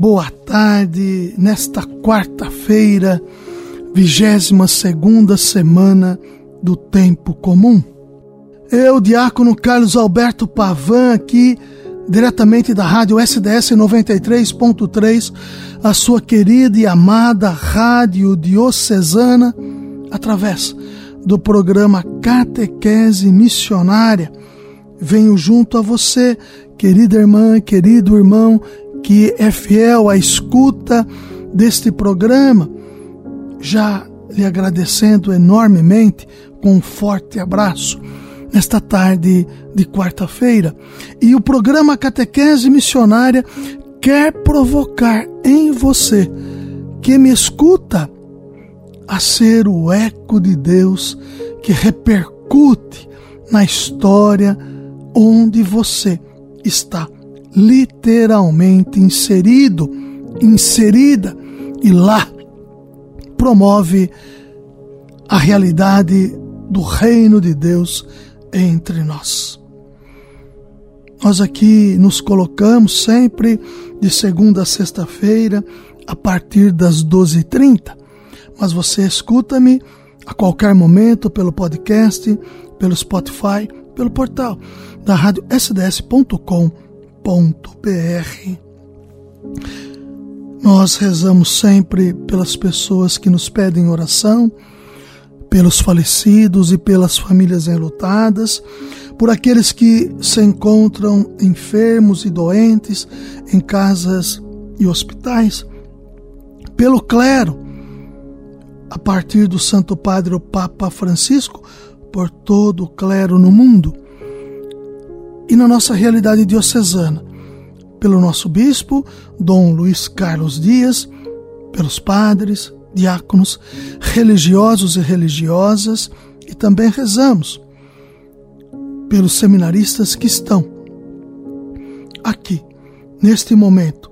Boa tarde, nesta quarta-feira, vigésima segunda semana do tempo comum. Eu, diácono Carlos Alberto Pavan, aqui diretamente da rádio SDS 93.3, a sua querida e amada rádio diocesana, através do programa Catequese Missionária. Venho junto a você, querida irmã, querido irmão, que é fiel à escuta deste programa, já lhe agradecendo enormemente com um forte abraço nesta tarde de quarta-feira. E o programa Catequese Missionária quer provocar em você que me escuta a ser o eco de Deus que repercute na história onde você está literalmente inserido, inserida, e lá promove a realidade do reino de Deus entre nós. Nós aqui nos colocamos sempre de segunda a sexta-feira, a partir das 12h30, mas você escuta-me a qualquer momento pelo podcast, pelo Spotify, pelo portal da rádio sds.com.br nós rezamos sempre pelas pessoas que nos pedem oração, pelos falecidos e pelas famílias enlutadas, por aqueles que se encontram enfermos e doentes em casas e hospitais, pelo clero, a partir do Santo Padre o Papa Francisco, por todo o clero no mundo e na nossa realidade diocesana, pelo nosso bispo, Dom Luiz Carlos Dias, pelos padres, diáconos, religiosos e religiosas, e também rezamos pelos seminaristas que estão aqui, neste momento,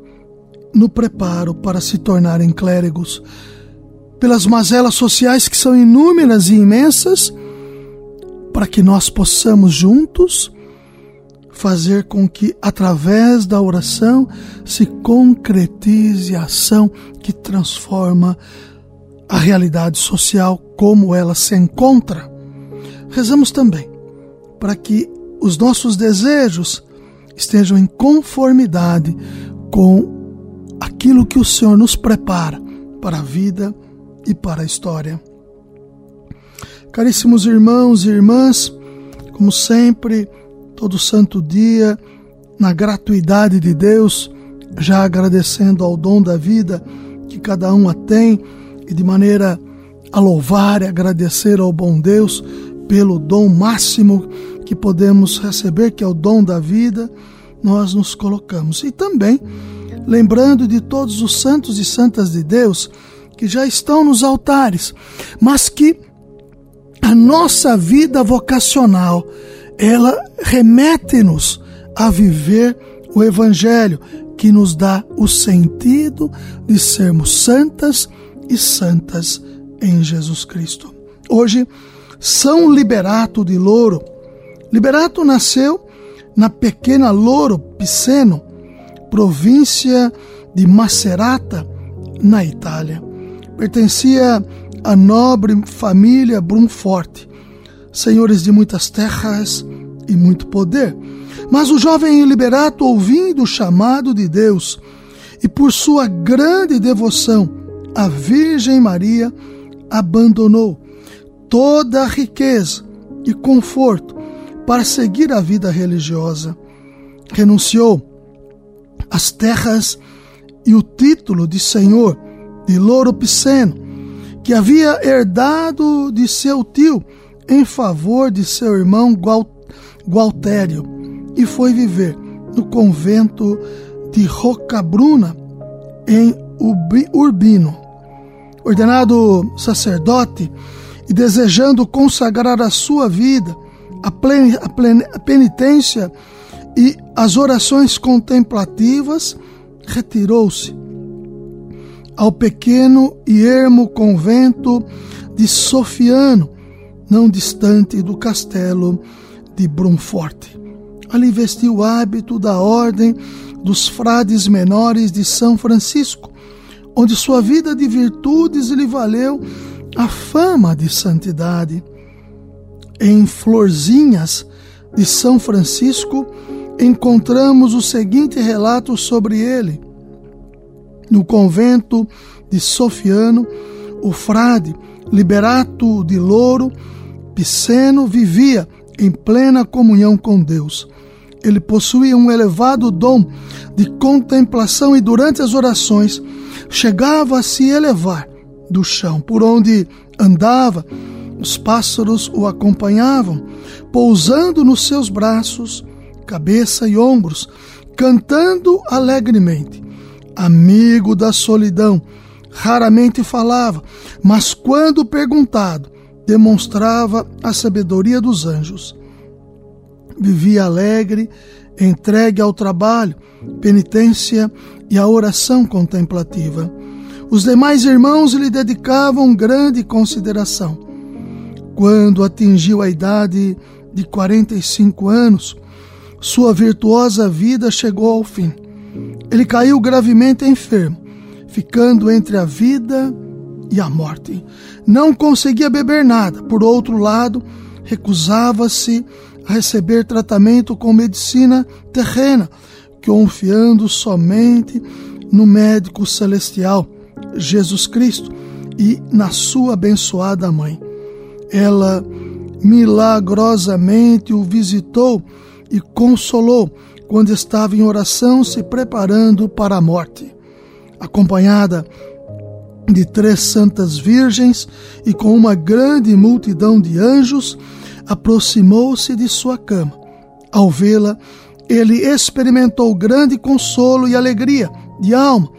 no preparo para se tornarem clérigos, pelas mazelas sociais que são inúmeras e imensas, para que nós possamos juntos fazer com que, através da oração, se concretize a ação que transforma a realidade social como ela se encontra. Rezamos também para que os nossos desejos estejam em conformidade com aquilo que o Senhor nos prepara para a vida e para a história. Caríssimos irmãos e irmãs, como sempre, todo santo dia, na gratuidade de Deus, já agradecendo ao dom da vida que cada um a tem e de maneira a louvar e agradecer ao bom Deus pelo dom máximo que podemos receber, que é o dom da vida, nós nos colocamos. E também lembrando de todos os santos e santas de Deus que já estão nos altares, mas que a nossa vida vocacional ela remete-nos a viver o Evangelho, que nos dá o sentido de sermos santas e santas em Jesus Cristo. Hoje, São Liberato de Louro. Liberato nasceu na pequena Louro Piceno, província de Macerata, na Itália. Pertencia à nobre família Brunforte senhores de muitas terras e muito poder. Mas o jovem Liberato, ouvindo o chamado de Deus e por sua grande devoção à Virgem Maria, abandonou toda a riqueza e conforto para seguir a vida religiosa. Renunciou às terras e o título de senhor de Louro Piceno, que havia herdado de seu tio em favor de seu irmão Gualtério e foi viver no convento de Rocabruna, em Urbino. Ordenado sacerdote e desejando consagrar a sua vida à, penitência e as orações contemplativas, retirou-se ao pequeno e ermo convento de Sofiano, não distante do castelo de Brunfort. Ali vestiu o hábito da ordem dos frades menores de São Francisco, onde sua vida de virtudes lhe valeu a fama de santidade. Em Florzinhas de São Francisco encontramos o seguinte relato sobre ele. No convento de Sofiano, o frade Liberato de Louro Piceno vivia em plena comunhão com Deus. Ele possuía um elevado dom de contemplação e durante as orações chegava a se elevar do chão por onde andava. Os pássaros o acompanhavam, pousando nos seus braços, cabeça e ombros, cantando alegremente amigo da solidão, raramente falava, mas quando perguntado, demonstrava a sabedoria dos anjos. Vivia alegre, entregue ao trabalho, penitência e à oração contemplativa. Os demais irmãos lhe dedicavam grande consideração. Quando atingiu a idade de 45 anos, sua virtuosa vida chegou ao fim ele caiu gravemente enfermo, ficando entre a vida e a morte. Não conseguia beber nada. Por outro lado, recusava-se a receber tratamento com medicina terrena, confiando somente no médico celestial, Jesus Cristo, e na sua abençoada mãe. Ela milagrosamente o visitou e consolou, quando estava em oração se preparando para a morte. Acompanhada de três santas virgens e com uma grande multidão de anjos, aproximou-se de sua cama. Ao vê-la, ele experimentou grande consolo e alegria de alma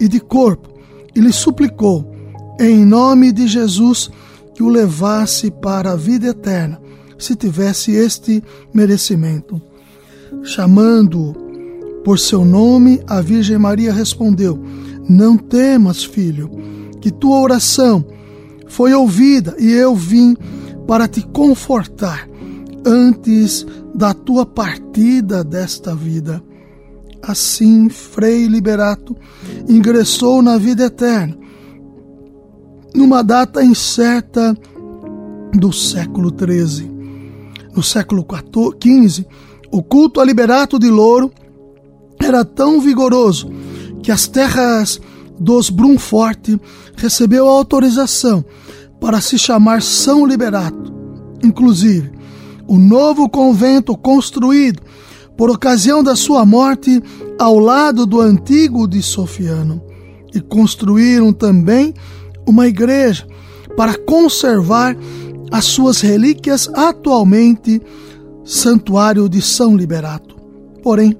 e de corpo e lhe suplicou, em nome de Jesus, que o levasse para a vida eterna, se tivesse este merecimento. Chamando por seu nome, a Virgem Maria respondeu: Não temas, filho, que tua oração foi ouvida e eu vim para te confortar antes da tua partida desta vida. Assim, Frei Liberato ingressou na vida eterna, numa data incerta do século XIII. No século XV, o culto a Liberato de Louro era tão vigoroso que as terras dos Brunfort recebeu autorização para se chamar São Liberato. Inclusive, o novo convento construído por ocasião da sua morte ao lado do antigo de Sofiano. E construíram também uma igreja para conservar as suas relíquias atualmente santuário de São Liberato. Porém,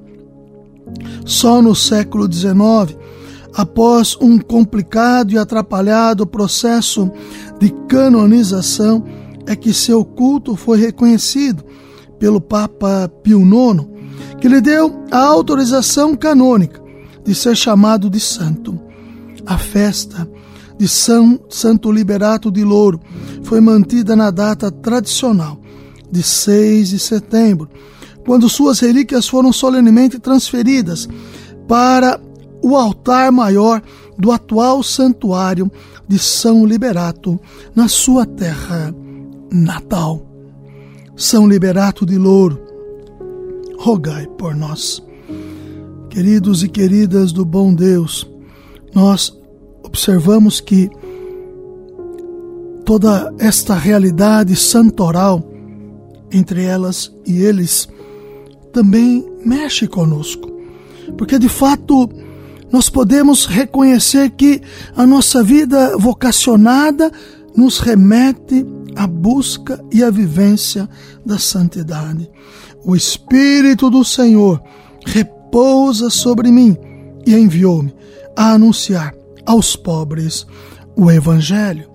só no século XIX, após um complicado e atrapalhado processo de canonização, é que seu culto foi reconhecido pelo Papa Pio IX, que lhe deu a autorização canônica de ser chamado de santo. A festa de São Santo Liberato de Louro foi mantida na data tradicional de 6 de setembro, quando suas relíquias foram solenemente transferidas para o altar maior do atual santuário de São Liberato, na sua terra natal. São Liberato de Louro, rogai por nós. Queridos e queridas do bom Deus, nós observamos que toda esta realidade santoral entre elas e eles também mexe conosco. Porque de fato nós podemos reconhecer que a nossa vida vocacionada nos remete à busca e à vivência da santidade. O Espírito do Senhor repousa sobre mim e enviou-me a anunciar aos pobres o Evangelho.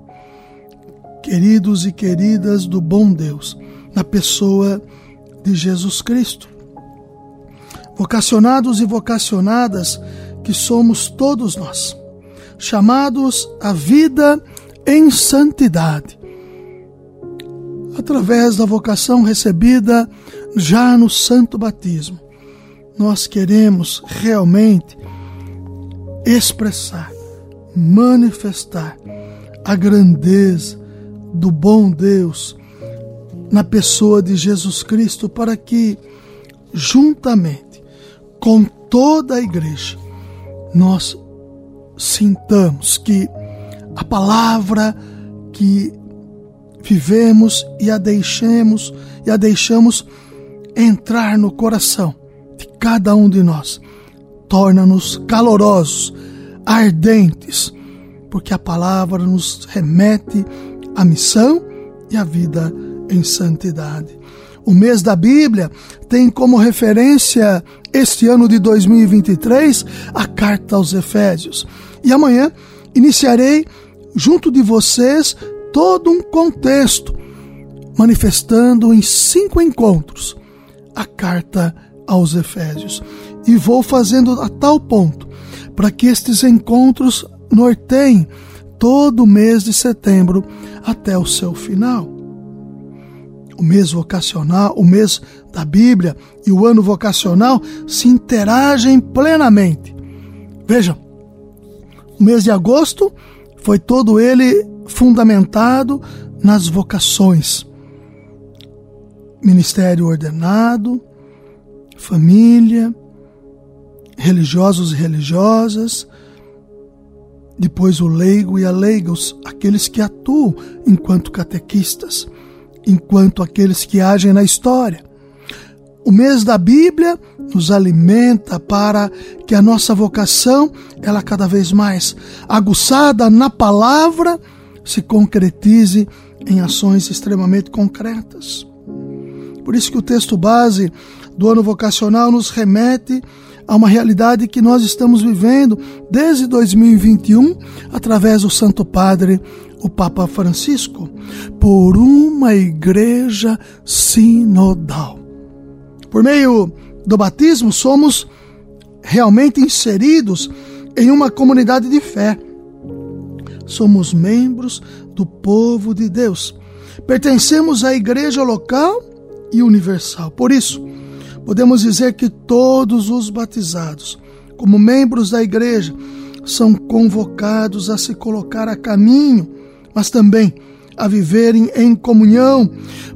Queridos e queridas do bom Deus, na pessoa de Jesus Cristo. Vocacionados e vocacionadas que somos todos nós, chamados à vida em santidade, através da vocação recebida já no santo batismo. Nós queremos realmente expressar, manifestar a grandeza do bom Deus na pessoa de Jesus Cristo para que, juntamente com toda a igreja, nós sintamos que a palavra que vivemos e a deixemos e a deixamos entrar no coração de cada um de nós torna-nos calorosos, ardentes, porque a palavra nos remete à missão e à vida em santidade. O mês da Bíblia tem como referência este ano de 2023 a carta aos Efésios. E amanhã iniciarei junto de vocês todo um contexto, manifestando em cinco encontros a carta aos Efésios. E vou fazendo a tal ponto para que estes encontros norteiem todo o mês de setembro até o seu final o mês vocacional, o mês da Bíblia e o ano vocacional se interagem plenamente. Vejam, o mês de agosto foi todo ele fundamentado nas vocações. Ministério ordenado, família, religiosos e religiosas, depois o leigo e a leigos, aqueles que atuam enquanto catequistas enquanto aqueles que agem na história. O mês da Bíblia nos alimenta para que a nossa vocação, ela cada vez mais aguçada na palavra, se concretize em ações extremamente concretas. Por isso que o texto base do ano vocacional nos remete a uma realidade que nós estamos vivendo desde 2021 através do Santo Padre o Papa Francisco, por uma igreja sinodal. Por meio do batismo, somos realmente inseridos em uma comunidade de fé. Somos membros do povo de Deus. Pertencemos à igreja local e universal. Por isso, podemos dizer que todos os batizados, como membros da igreja, são convocados a se colocar a caminho mas também a viverem em comunhão,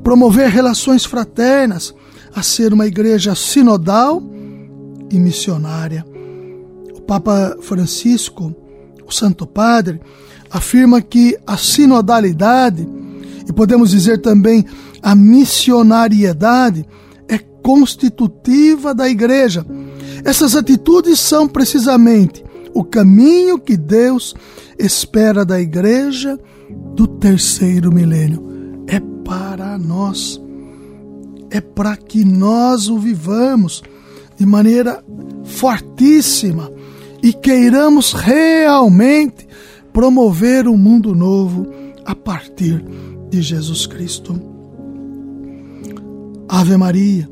promover relações fraternas, a ser uma igreja sinodal e missionária. O Papa Francisco, o Santo Padre, afirma que a sinodalidade, e podemos dizer também a missionariedade, é constitutiva da igreja. Essas atitudes são precisamente o caminho que Deus espera da igreja do terceiro milênio. É para nós. É para que nós o vivamos de maneira fortíssima e queiramos realmente promover um mundo novo a partir de Jesus Cristo. Ave Maria,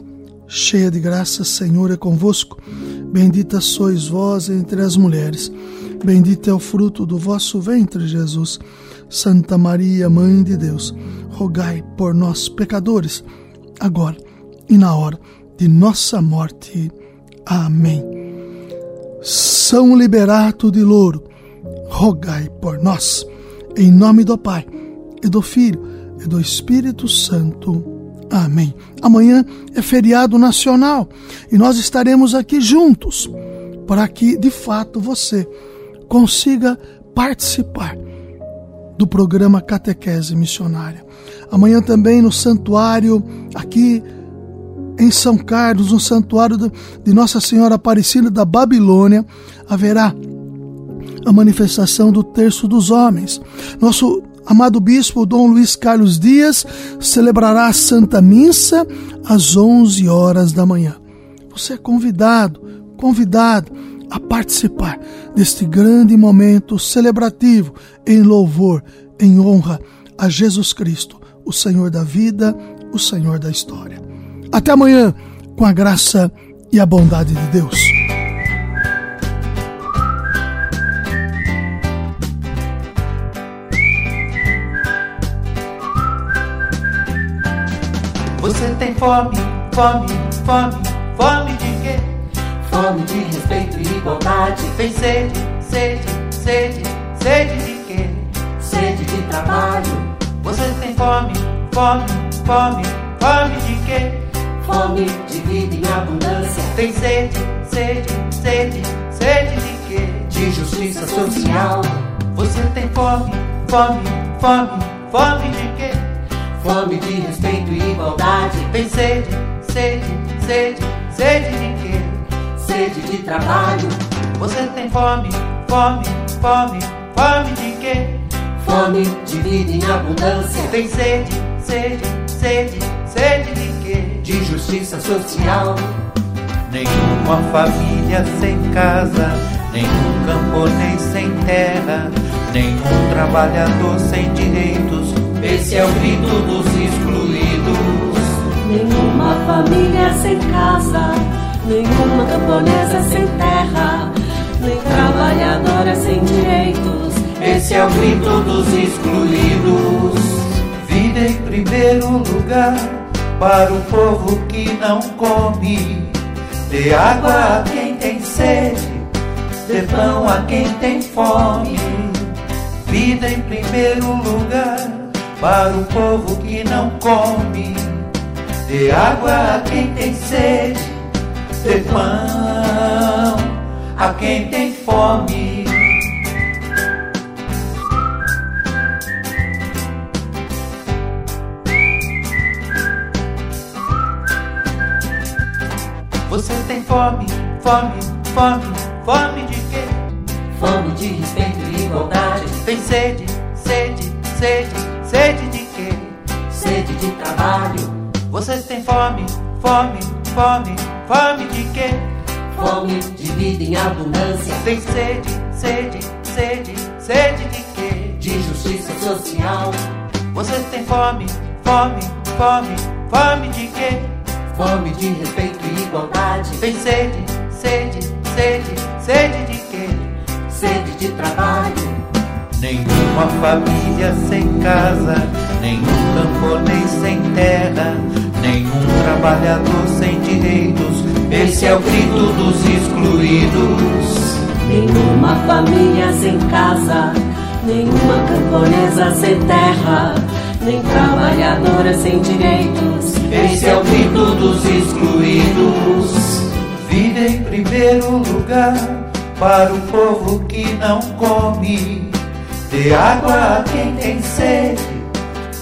cheia de graça, Senhor é convosco. Bendita sois vós entre as mulheres. Bendito é o fruto do vosso ventre, Jesus. Santa Maria, Mãe de Deus, rogai por nós, pecadores, agora e na hora de nossa morte. Amém. São Liberato de Louro, rogai por nós. Em nome do Pai, e do Filho, e do Espírito Santo. Amém. Amanhã é feriado nacional e nós estaremos aqui juntos para que, de fato, você consiga participar do programa Catequese Missionária. Amanhã também no santuário, aqui em São Carlos, no santuário de Nossa Senhora Aparecida da Babilônia, haverá a manifestação do terço dos homens. Nosso amado bispo Dom Luiz Carlos Dias celebrará a Santa Missa às 11 horas da manhã. Você é convidado, convidado a participar deste grande momento celebrativo em louvor, em honra a Jesus Cristo, o Senhor da vida, o Senhor da história. Até amanhã, com a graça e a bondade de Deus. Você tem fome, fome, fome, fome de quê? Fome de respeito e igualdade. Tem sede, sede, sede, sede de quê? Sede de trabalho. Você tem fome, fome, fome, fome de quê? Fome de vida em abundância. Tem sede, sede, sede, sede de quê? De justiça social. Você tem fome, fome, fome, fome de quê? Fome de respeito e igualdade. Tem sede, sede, sede, sede de quê? Sede de trabalho. Você tem fome, fome, fome, fome de quê? Fome de vida em abundância. Tem sede, sede, sede, sede de quê? De justiça social. Nenhuma família sem casa, nenhum camponês sem terra, nenhum trabalhador sem direitos. Esse é o grito dos excluídos. Nenhuma família sem casa, nenhuma camponesa sem terra, nem trabalhadora sem direitos. Esse é o grito dos excluídos. Vida em primeiro lugar para o povo que não come. Dê água a quem tem sede, dê pão a quem tem fome. Vida em primeiro lugar para o povo que não come. Dê água a quem tem sede, dê pão a quem tem fome. Tem fome, fome, fome, fome de quê? Fome de respeito e igualdade. Tem sede, sede, sede, sede de quê? Sede de trabalho. Você tem fome, fome, fome, fome de quê? Fome de vida em abundância. Tem sede, sede, sede, sede de quê? De justiça social. Você tem fome, fome, fome, fome de quê? Fome de respeito e igualdade. Tem sede, sede, sede, sede de quê? Sede de trabalho. Nenhuma família sem casa, nenhum camponês sem terra, nenhum trabalhador sem direitos. Esse é o grito dos excluídos. Nenhuma família sem casa, nenhuma camponesa sem terra, nem trabalhadora sem direitos. Esse é o grito dos excluídos. Vida em primeiro lugar para o povo que não come. Dê água a quem tem sede,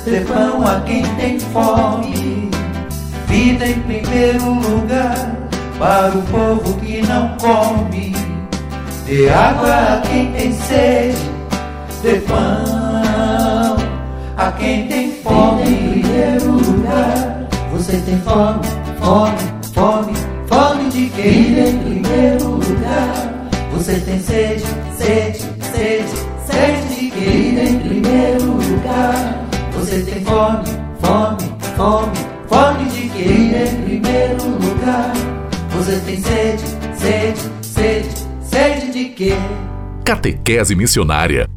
dê pão a quem tem fome. Vida em primeiro lugar para o povo que não come. Dê água a quem tem sede, dê pão a quem tem fome. Em primeiro lugar, você tem fome, fome, fome, fome de quê? Em primeiro lugar, você tem sede, sede, sede, sede de quê? Em primeiro lugar, você tem fome, fome, fome, fome de quê? Em primeiro lugar, você tem sede, sede, sede, sede de quê? Catequese Missionária